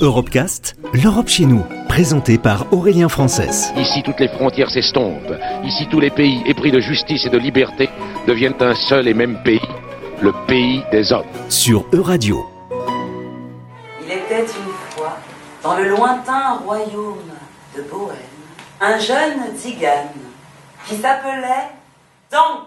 Europecast, l'Europe chez nous, présenté par Aurélien Frances. Ici, toutes les frontières s'estompent. Ici, tous les pays épris de justice et de liberté deviennent un seul et même pays, le pays des hommes. Sur Euradio. Il était une fois, dans le lointain royaume de Bohême, un jeune tzigane qui s'appelait Danko.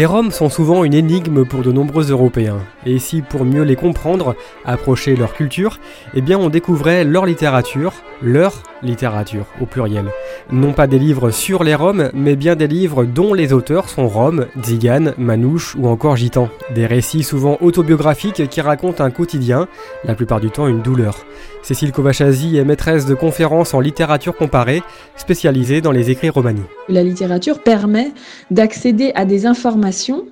Les Roms sont souvent une énigme pour de nombreux Européens. Et si pour mieux les comprendre, approcher leur culture, eh bien on découvrait leur littérature, leur littérature au pluriel. Non pas des livres sur les Roms, mais bien des livres dont les auteurs sont Roms, Tziganes, Manouches ou encore Gitans. Des récits souvent autobiographiques qui racontent un quotidien, la plupart du temps une douleur. Cécile Kovachazi est maîtresse de conférences en littérature comparée, spécialisée dans les écrits romani. La littérature permet d'accéder à des informations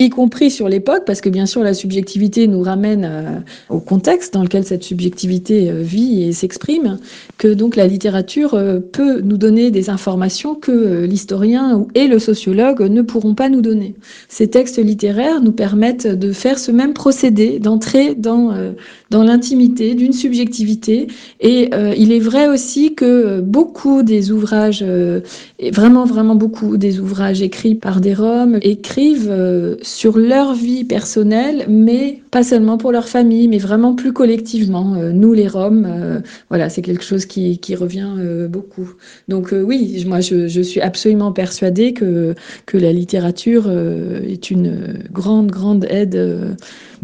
y compris sur l'époque, parce que bien sûr la subjectivité nous ramène euh, au contexte dans lequel cette subjectivité euh, vit et s'exprime, que donc la littérature euh, peut nous donner des informations que l'historien et le sociologue ne pourront pas nous donner. Ces textes littéraires nous permettent de faire ce même procédé, d'entrer dans, dans l'intimité d'une subjectivité, et il est vrai aussi que beaucoup des ouvrages, vraiment vraiment beaucoup des ouvrages écrits par des Roms, écrivent sur leur vie personnelle, mais pas seulement pour leur famille, mais vraiment plus collectivement. Euh, nous, les Roms, euh, voilà, c'est quelque chose qui, revient euh, beaucoup. Donc oui, moi, je, je, suis absolument persuadée que, que la littérature est une grande, grande aide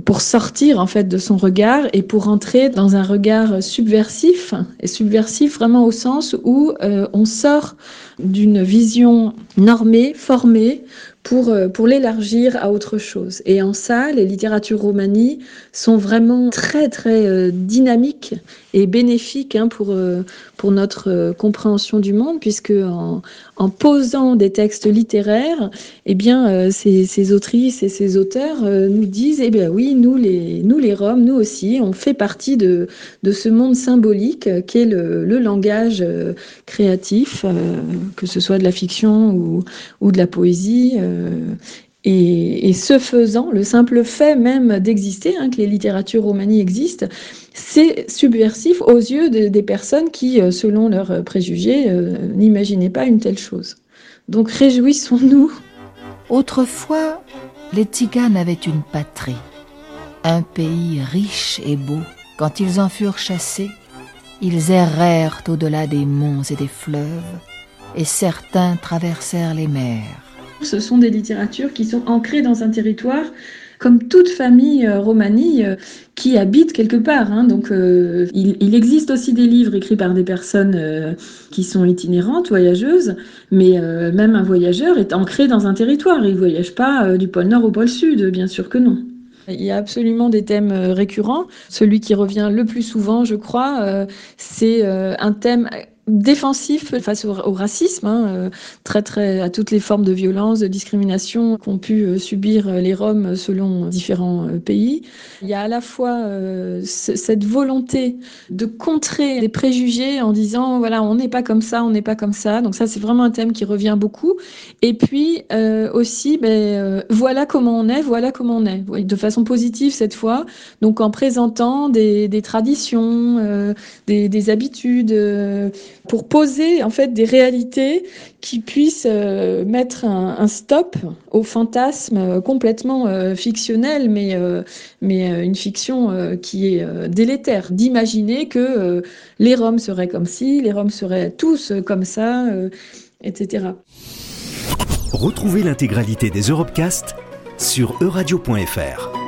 pour sortir en fait de son regard et pour entrer dans un regard subversif et subversif vraiment au sens où on sort d'une vision normée, formée pour, euh, pour l'élargir à autre chose. Et en ça, les littératures romanies sont vraiment très, très euh, dynamiques et bénéfiques hein, pour, euh, pour notre compréhension du monde, puisque en, posant des textes littéraires, eh bien, ces, ces, autrices et ces auteurs nous disent, eh bien oui, nous les, nous les Roms, nous aussi, on fait partie de, de ce monde symbolique qu'est le, le langage créatif, que ce soit de la fiction ou, ou de la poésie. Euh, et, ce faisant, le simple fait même d'exister, hein, que les littératures romanies existent, c'est subversif aux yeux des personnes qui, euh, selon leurs préjugés, euh, n'imaginaient pas une telle chose. Donc réjouissons-nous. Autrefois, les Tziganes avaient une patrie, un pays riche et beau. Quand ils en furent chassés, ils errèrent au-delà des monts et des fleuves, et certains traversèrent les mers. Ce sont des littératures qui sont ancrées dans un territoire, comme toute famille euh, romanie euh, qui habite quelque part. Hein. Donc, euh, il, existe aussi des livres écrits par des personnes qui sont itinérantes, voyageuses, mais même un voyageur est ancré dans un territoire. Il ne voyage pas du pôle Nord au pôle Sud, bien sûr que non. Il y a absolument des thèmes récurrents. Celui qui revient le plus souvent, je crois, c'est un thème défensif face au, racisme, hein, euh, très très à toutes les formes de violence, de discrimination qu'ont pu euh, subir euh, les Roms selon différents pays. Il y a à la fois cette volonté de contrer les préjugés en disant voilà on n'est pas comme ça, on n'est pas comme ça. Donc ça c'est vraiment un thème qui revient beaucoup. Et puis aussi ben, voilà comment on est, voilà comment on est, de façon positive cette fois. Donc en présentant des, des traditions, des, des habitudes pour poser en fait des réalités qui puissent euh, mettre un, stop au fantasme euh, complètement euh, fictionnel, mais, une fiction qui est délétère, d'imaginer que les Roms seraient comme ci, les Roms seraient tous comme ça, etc. Retrouvez l'intégralité des Europecast sur euradio.fr.